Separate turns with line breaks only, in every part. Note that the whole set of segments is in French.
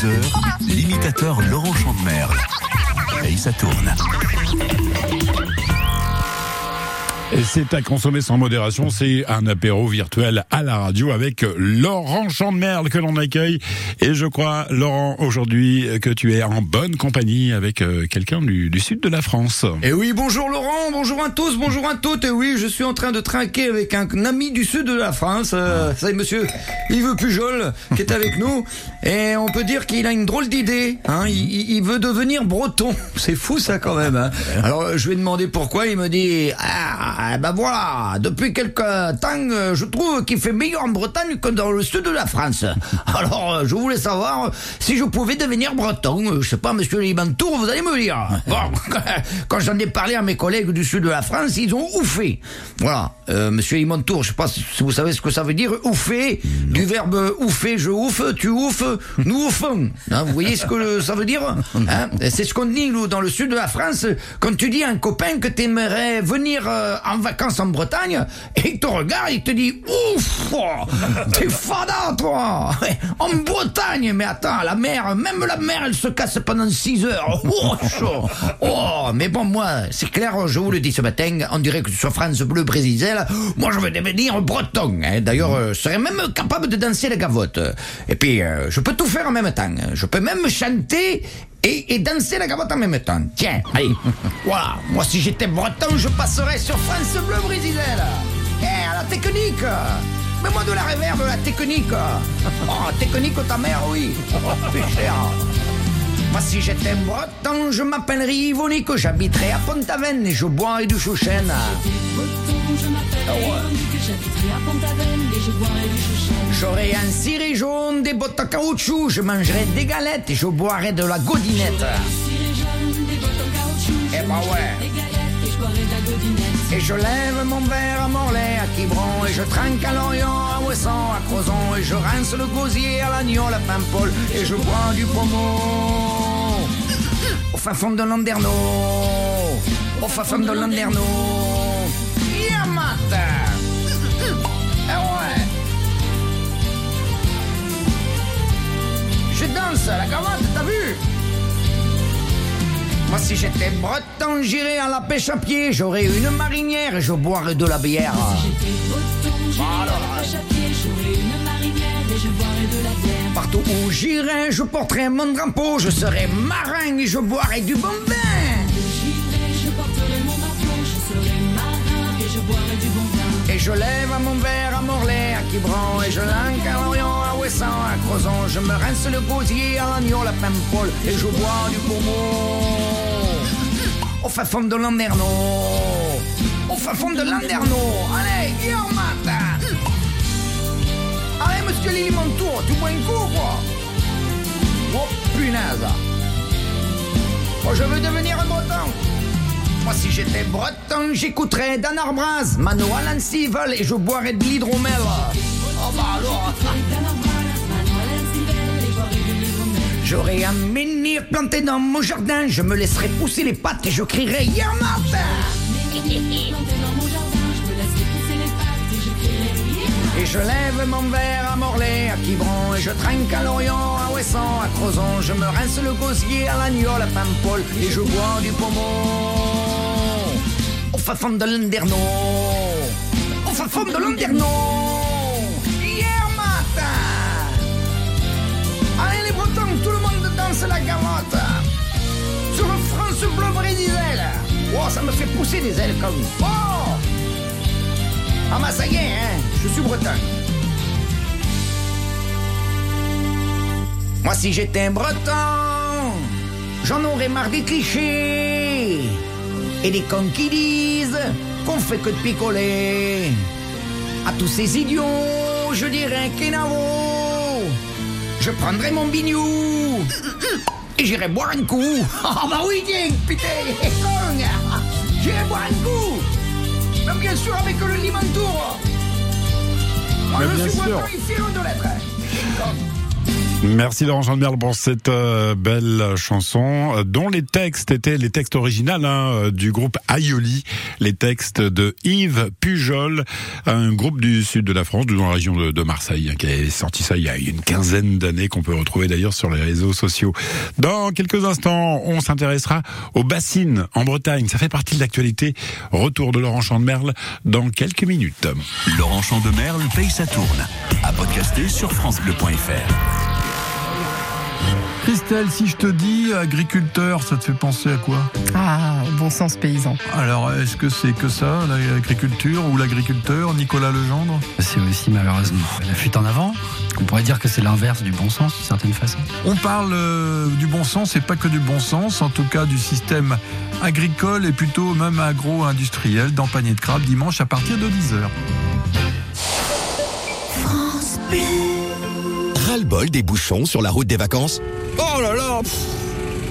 12h, l'imitateur Laurent Chandemerle. Et ça tourne.
C'est à consommer sans modération, c'est un apéro virtuel à la radio avec Laurent Chandemerle que l'on accueille. Et je crois, Laurent, aujourd'hui que tu es en bonne compagnie avec euh, quelqu'un du, du sud de la France.
Et oui, bonjour Laurent, bonjour à tous, bonjour à toutes. Et oui, je suis en train de trinquer avec un ami du sud de la France. Euh, c'est monsieur Yves Pujol qui est avec nous. Et on peut dire qu'il a une drôle d'idée. Hein. Il, il- il veut devenir breton. C'est fou ça quand même. hein. Alors je lui ai demandé pourquoi. Il me dit Ah, ben voilà, depuis quelque temps, euh, je trouve qu'il fait meilleur en Bretagne que dans le sud de la France. Alors euh, je voulais savoir si je pouvais devenir breton. Euh, Je sais pas, monsieur Libantour, vous allez me dire. Bon, quand j'en ai parlé à mes collègues du sud de la France, ils ont ouffé. Voilà, euh, monsieur Libantour, je sais pas si vous savez ce que ça veut dire, ouffer, du verbe ouffer, je ouffe, tu ouffes, nous ouffons. Hein, vous voyez ce que ça veut dire hein? C'est ce qu'on dit, nous, dans le sud de la France, quand tu dis à un copain que t'aimerais venir euh, en vacances en Bretagne, et il te regarde, il te dit, ouf, t'es fada, toi En Bretagne, mais attends, la mer, même la mer, elle se casse pendant 6 heures. Oh, chaud. Oh, mais bon, moi, c'est clair, je vous le dis ce matin, on dirait que sois France Bleu Brésil. Moi, je veux devenir breton. hein. D'ailleurs, euh, je serais même capable de danser la gavotte. Et puis, euh, je peux tout faire en même temps. Je peux même chanter et, et danser la gavotte en même temps. Tiens, allez. voilà. Moi, si j'étais breton, je passerais sur France Bleu Brésil. Eh, à la technique Mets-moi de la réverb, la technique Oh, technique ta mère, oui Oh, cher moi, si j'étais breton, je m'appellerais Yvonique, j'habiterais à Pont-Aven et je boirais du chouchen. J'aurais un ciré jaune, des bottes à caoutchouc, je mangerais des galettes et je boirais de la godinette. Eh ben ouais. Et je lève mon verre à Morlaix, à Quiberon, et je trinque à Lorient, à Ouessant, à Crozon, et je rince le gosier à l'agneau, à Paimpol, et je bois du pommeau. Au fin fond de Landerneau, au fin fond de Landerneau. Je la gavotte, t'as vu? Moi, si j'étais breton, j'irais à la pêche à pied. J'aurais une marinière et je boirais de la bière. Partout où j'irais, je porterais mon drapeau. Je serais marin et je boirais du bon vin. Et je lève à mon verre à Morlaix, à Quiberon, et je lanque à Lorient, Ouessant, à Crozon. Je me rince le gosier à l'agneau, la Paimpol, et je bois du pommeau. Au fin fond de Landerneau, au fin fond de Landerneau. Allez, au matin. Allez, monsieur Lily Montour, tu bois un coup, quoi Oh, punaise. Moi, je veux devenir un breton. Moi, si j'étais breton, j'écouterais Dan Arbraz, Mano Alan Stivell et je boirais de l'hydromel. Oh, bah alors. J'aurais un menhir planté dans mon jardin, je me laisserais pousser les pattes et je crierais Hier Martin Et je lève mon verre à Morlaix, à Quiberon, et je trinque à Lorient, à Ouessant, à Crozon. Je me rince le gosier à l'agneau, à Paimpol, et je bois du pommeau. Au fin de Landerneau, au de Landerneau, la gavotte. Sur le France Bleu Brésil. Oh, ça me fait pousser des ailes comme... Oh ah bah ça y est, hein, je suis breton. Moi si j'étais un breton, j'en aurais marre des clichés et des cons qui disent qu'on fait que de picoler. À tous ces idiots, je dirais qu'énavo. Je prendrais mon bignou et j'irai boire un coup. Ah bah oui, tiens, putain. J'irai boire un coup. Mais bien sûr avec le Limantour. Moi
Mais
je
bien
suis
sûr.
loin de l'être.
Merci Laurent Jean-Merle pour cette euh, belle chanson euh, dont les textes étaient les textes originaux hein, euh, du groupe Aioli, les textes de Yves Pujol, un groupe du sud de la France, dans la région de, Marseille, hein, qui a sorti ça il y a une quinzaine d'années, qu'on peut retrouver d'ailleurs sur les réseaux sociaux. Dans quelques instants, on s'intéressera aux bassines en Bretagne. Ça fait partie de l'actualité. Retour de Laurent Chandemerle dans quelques minutes.
Laurent Chandemerle paye sa tourne. À podcaster sur FranceBleu.fr.
Christelle, si je te dis agriculteur, ça te fait penser à quoi?
Ah, au bon sens paysan.
Alors, est-ce que c'est que ça, l'agriculture ou l'agriculteur, Nicolas Legendre?
C'est aussi malheureusement la fuite en avant. On pourrait dire que c'est l'inverse du bon sens, d'une certaine façon.
On parle euh, du bon sens et pas que du bon sens, en tout cas du système agricole et plutôt même agro-industriel dans Panier de Crabe dimanche à partir de 10h.
France Ras-le-bol des bouchons sur la route des vacances Oh là là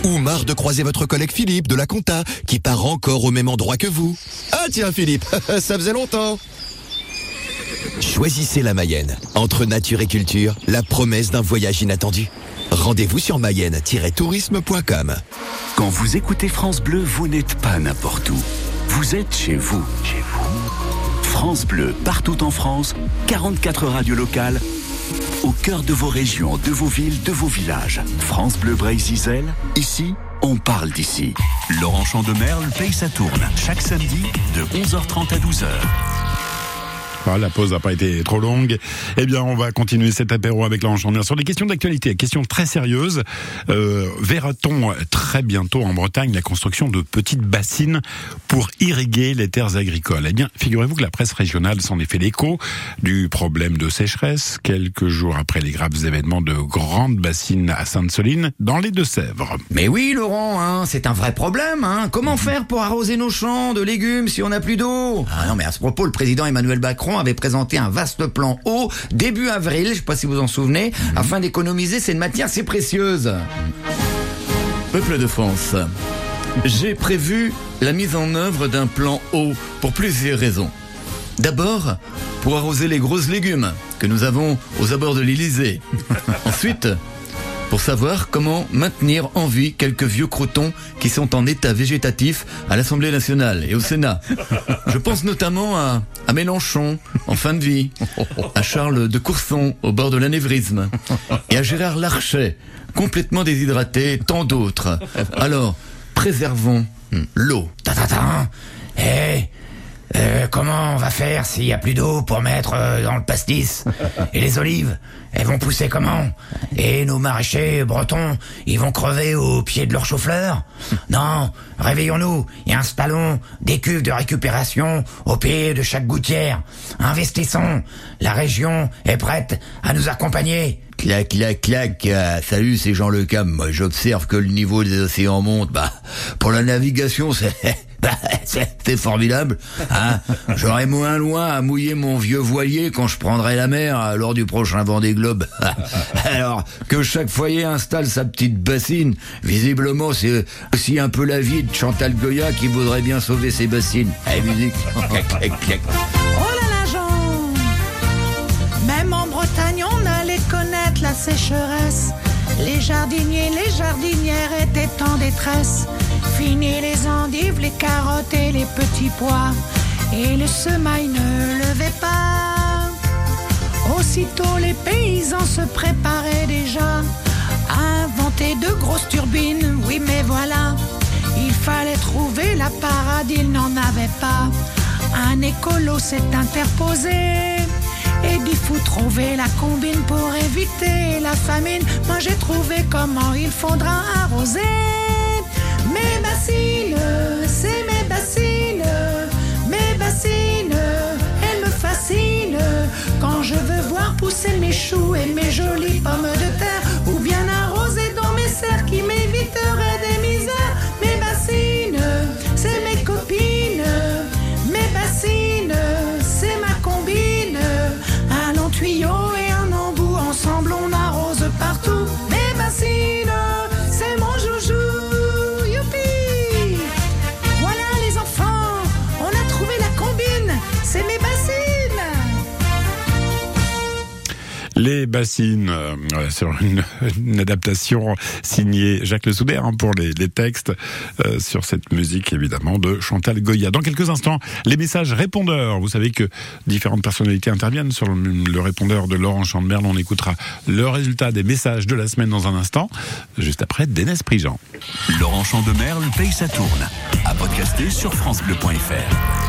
Ou marre de croiser votre collègue Philippe de la Compta qui part encore au même endroit que vous Ah tiens Philippe, ça faisait longtemps Choisissez la Mayenne. Entre nature et culture, la promesse d'un voyage inattendu. Rendez-vous sur mayenne-tourisme.com.
Quand vous écoutez France Bleu, vous n'êtes pas n'importe où. Vous êtes chez vous. Chez vous. France Bleu, partout en France, 44 radios locales, au cœur de vos régions, de vos villes, de vos villages. France Bleu Brésil, ici, on parle d'ici. Laurent Chandemerle paye sa tourne chaque samedi de 11h30 à 12h.
Ah, la pause n'a pas été trop longue. Eh bien, on va continuer cet apéro avec l'enchanteur sur les questions d'actualité, questions très sérieuses. Euh, Verra-t-on très bientôt en Bretagne la construction de petites bassines pour irriguer les terres agricoles? Eh bien, figurez-vous que la presse régionale s'en est fait l'écho du problème de sécheresse quelques jours après les graves événements de grandes bassines à Sainte-Soline dans les Deux-Sèvres.
Mais oui, Laurent, hein, c'est un vrai problème. Hein. Comment faire pour arroser nos champs de légumes si on n'a plus d'eau? Ah non, mais à ce propos, le président Emmanuel Macron avait présenté un vaste plan eau début avril, je ne sais pas si vous en souvenez, afin d'économiser cette matière si précieuse. Peuple de France, j'ai prévu la mise en œuvre d'un plan eau pour plusieurs raisons. D'abord, pour arroser les grosses légumes que nous avons aux abords de l'Élysée. Ensuite, pour savoir comment maintenir en vie quelques vieux croutons qui sont en état végétatif à l'Assemblée nationale et au Sénat. Je pense notamment à, à Mélenchon, en fin de vie, à Charles de Courson, au bord de l'anévrisme, et à Gérard Larchet, complètement déshydraté, et tant d'autres. Alors, préservons l'eau. Ta, ta. Eh, euh, comment on va faire s'il y a plus d'eau pour mettre euh, dans le pastis? Et les olives, elles vont pousser comment? Et nos maraîchers bretons, ils vont crever au pied de leur chauffleur? Non, réveillons-nous et installons des cuves de récupération au pied de chaque gouttière. Investissons. La région est prête à nous accompagner. Clac, clac, clac. euh, salut, c'est Jean Le Cam. Moi, j'observe que le niveau des océans monte. Bah, pour la navigation, c'est, bah, c'est formidable. Hein J'aurai moins loin à mouiller mon vieux voilier quand je prendrai la mer euh, lors du prochain Vendée Globe. Alors que chaque foyer installe sa petite bassine, visiblement, c'est aussi un peu la vie de Chantal Goya qui voudrait bien sauver ses bassines. Musique.
Les jardiniers, les jardinières étaient en détresse. Fini les endives, les carottes et les petits pois. Et le semail ne levait pas. Aussitôt, les paysans se préparaient déjà inventer de grosses turbines. Oui, mais voilà, il fallait trouver la parade, il n'en avait pas. Un écolo s'est interposé et dit faut trouver la combine pour éviter la famine. Moi j'ai trouvé comment il faudra arroser. Mes bassines, c'est mes bassines, mes bassines, elles me fascinent. Quand je veux voir pousser mes choux et mes jolies pommes bassines
euh, sur une, adaptation signée Jacques Le Souder hein, pour les, textes euh, sur cette musique évidemment de Chantal Goya. Dans quelques instants, les messages répondeurs. Vous savez que différentes personnalités interviennent sur le, répondeur de Laurent Chandemerle. On écoutera le résultat des messages de la semaine dans un instant, juste après Dénès Prigent.
Laurent Chandemerle paye sa tourne. À podcaster sur FranceBleu.fr.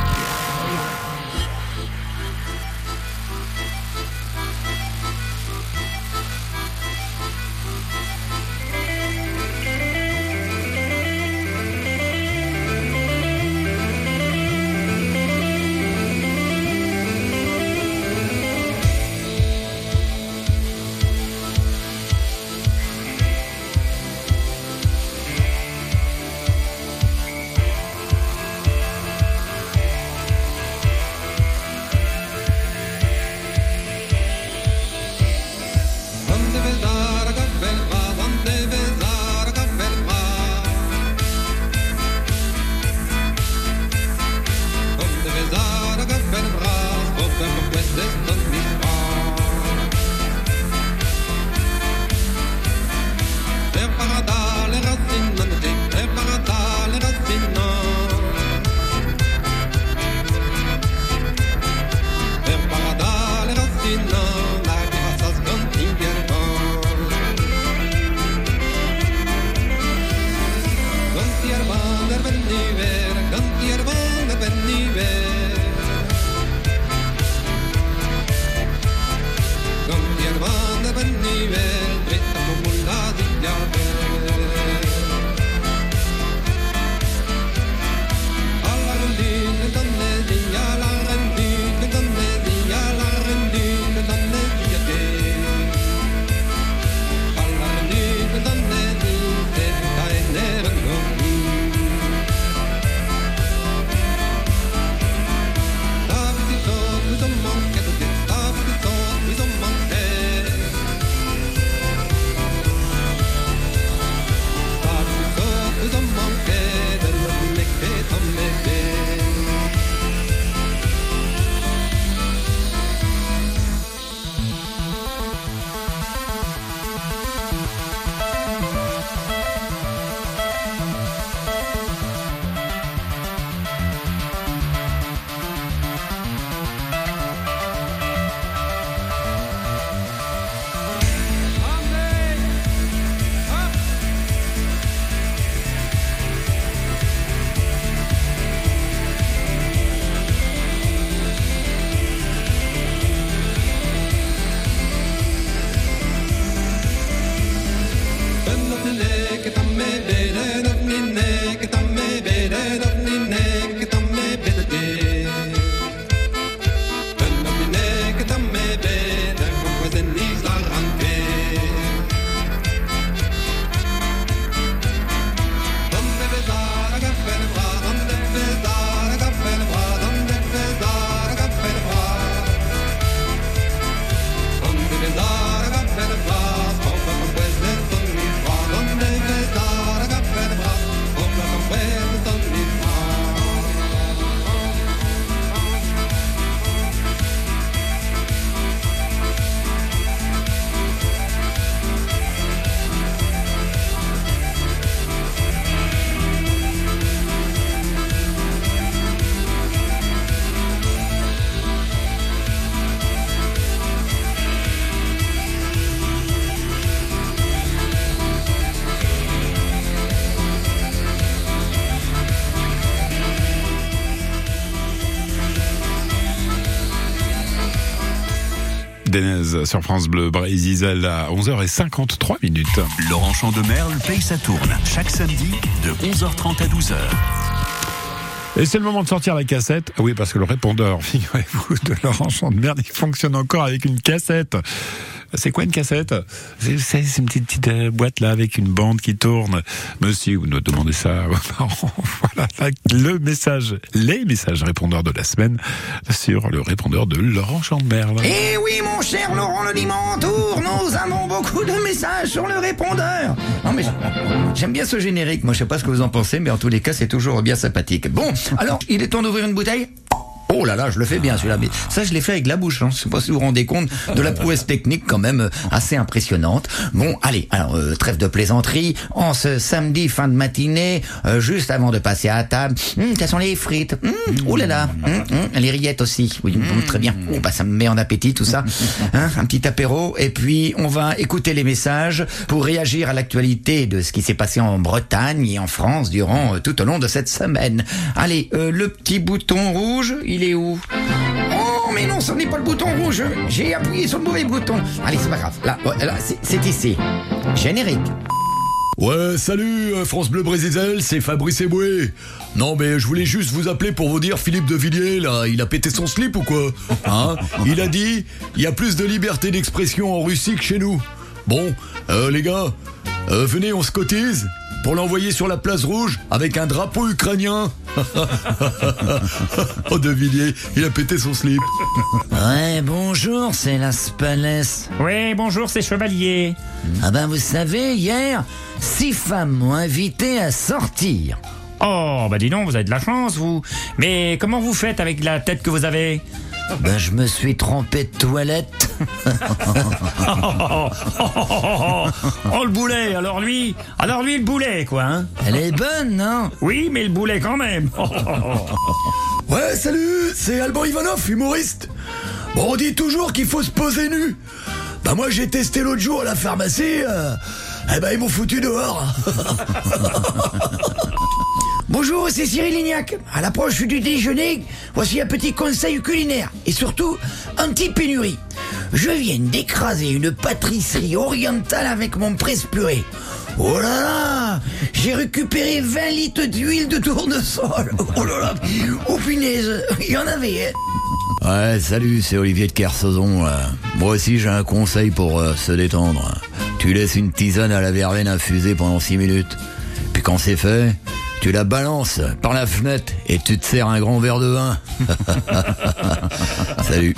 man of Nineveh.
Denez sur France Bleu, Brésil à 11h53 minutes.
Laurent Chandemerle paye sa tourne chaque samedi de 11h30 à 12h.
Et c'est le moment de sortir la cassette. Oui, parce que le répondeur, figurez-vous, de Laurent Chandemerle, il fonctionne encore avec une cassette. C'est quoi une cassette C'est une petite, euh, boîte là avec une bande qui tourne. Monsieur, vous nous demandez ça. Voilà le message, les messages répondeurs de la semaine sur le répondeur de Laurent Chandemerle.
Eh oui, mon cher Laurent le Dimantour, nous avons beaucoup de messages sur le répondeur. Non mais j'aime bien ce générique. Moi, je sais pas ce que vous en pensez, mais en tous les cas, c'est toujours bien sympathique. Bon, alors, il est temps d'ouvrir une bouteille? Oh là là, je le fais bien celui-là. Mais ça, je l'ai fait avec la bouche. Hein. Je sais pas si vous vous rendez compte de la prouesse technique quand même euh, assez impressionnante. Bon, allez, alors euh, trêve de plaisanterie. En ce samedi fin de matinée, euh, juste avant de passer à table, hum, quelles sont les frites? Hum, Oh là là, hum, les rillettes aussi. Oui, bon, très bien. Oh, bah, ça me met en appétit tout ça. Hein, un petit apéro et puis on va écouter les messages pour réagir à l'actualité de ce qui s'est passé en Bretagne et en France durant euh, tout au long de cette semaine. Allez, euh, le petit bouton rouge, il est où? Oh mais non, ce n'est pas le bouton rouge. J'ai appuyé sur le mauvais bouton. Allez, c'est pas grave. Là, là, c'est- c'est ici. Générique.
Ouais, salut euh, France Bleu Brésil, c'est Fabrice Eboué. Non mais je voulais juste vous appeler pour vous dire Philippe de Villiers là, il a pété son slip ou quoi? Hein? Il a dit il y a plus de liberté d'expression en Russie que chez nous. Bon, euh, les gars, euh, venez on se cotise pour l'envoyer sur la place rouge avec un drapeau ukrainien. oh de Villiers, il a pété son slip.
Ouais, bonjour, c'est la Spalès.
Oui, bonjour, c'est Chevalier.
Ah ben vous savez, hier, six femmes m'ont invité à sortir.
Oh, bah dis donc, vous avez de la chance, vous. Mais comment vous faites avec la tête que vous avez?
Ben je me suis trompé de toilette.
oh, oh, oh, oh, oh, oh, le boulet, alors lui Alors lui, le boulet, quoi, hein
Elle est bonne, non?
Oui, mais le boulet quand même.
Ouais, salut, c'est Alban Ivanov, humoriste. Bon, on dit toujours qu'il faut se poser nu. Bah moi j'ai testé l'autre jour à la pharmacie. euh, eh ben ils m'ont foutu dehors.
Bonjour, c'est Cyril Lignac. À l'approche du déjeuner, voici un petit conseil culinaire et surtout anti-pénurie. Je viens d'écraser une pâtisserie orientale avec mon presse-purée. Oh là là J'ai récupéré 20 litres d'huile de tournesol. Oh là là Oh punaise Il y en avait, hein.
Ouais, salut, c'est Olivier de Kersauzon. Moi aussi j'ai un conseil pour euh, se détendre. Tu laisses une tisane à la verveine infuser pendant 6 minutes. Puis quand c'est fait, tu la balances par la fenêtre et tu te sers un grand verre de vin. Salut.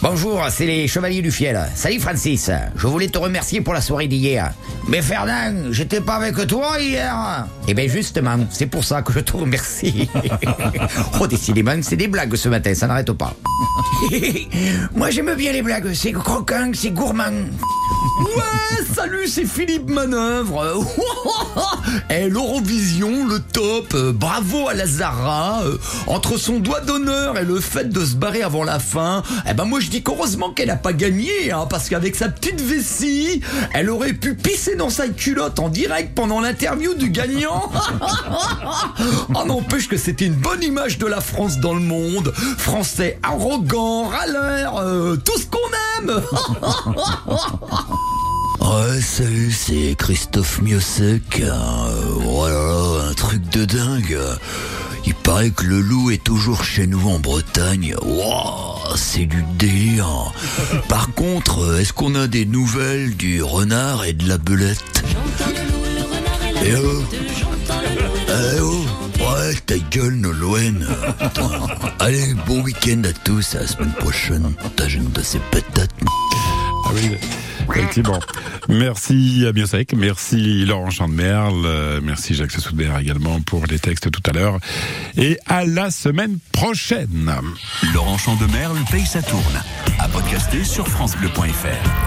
Bonjour, c'est les Chevaliers du Fiel. Salut Francis, je voulais te remercier pour la soirée d'hier. Mais Fernand, j'étais pas avec toi hier. Eh bien justement, c'est pour ça que je te remercie. oh décidément, c'est des blagues ce matin, ça n'arrête pas. Moi j'aime bien les blagues, c'est croquant, c'est gourmand.
Ouais, salut, c'est Philippe Manœuvre. Eh, l'Eurovision, le top. euh, bravo à Lazara. euh, entre son doigt d'honneur et le fait de se barrer avant la fin, eh ben moi je dis qu'heureusement qu'elle a pas gagné, hein, parce qu'avec sa petite vessie, elle aurait pu pisser dans sa culotte en direct pendant l'interview du gagnant. oh n'empêche que c'était une bonne image de la France dans le monde. Français arrogant, râleur, euh, tout ce qu'on aime. Ouais, salut, c'est Christophe Miosek. hein, euh, oh là là, un truc de dingue. Il paraît que le loup est toujours chez nous en Bretagne. C'est du délire. Par contre, est-ce qu'on a des nouvelles du renard et de la belette Eh oh Eh oh Ouais, ta gueule, Nolwenn. Allez, bon week-end à tous, à la semaine prochaine. Ta jeune de ces patates.
Effectivement. Merci à Biosec, merci Laurent Chandemerle, merci Jacques Soudbert également pour les textes tout à l'heure. Et à la semaine prochaine.
Laurent Chandemerle paye sa tourne. À podcaster sur FranceBleu.fr.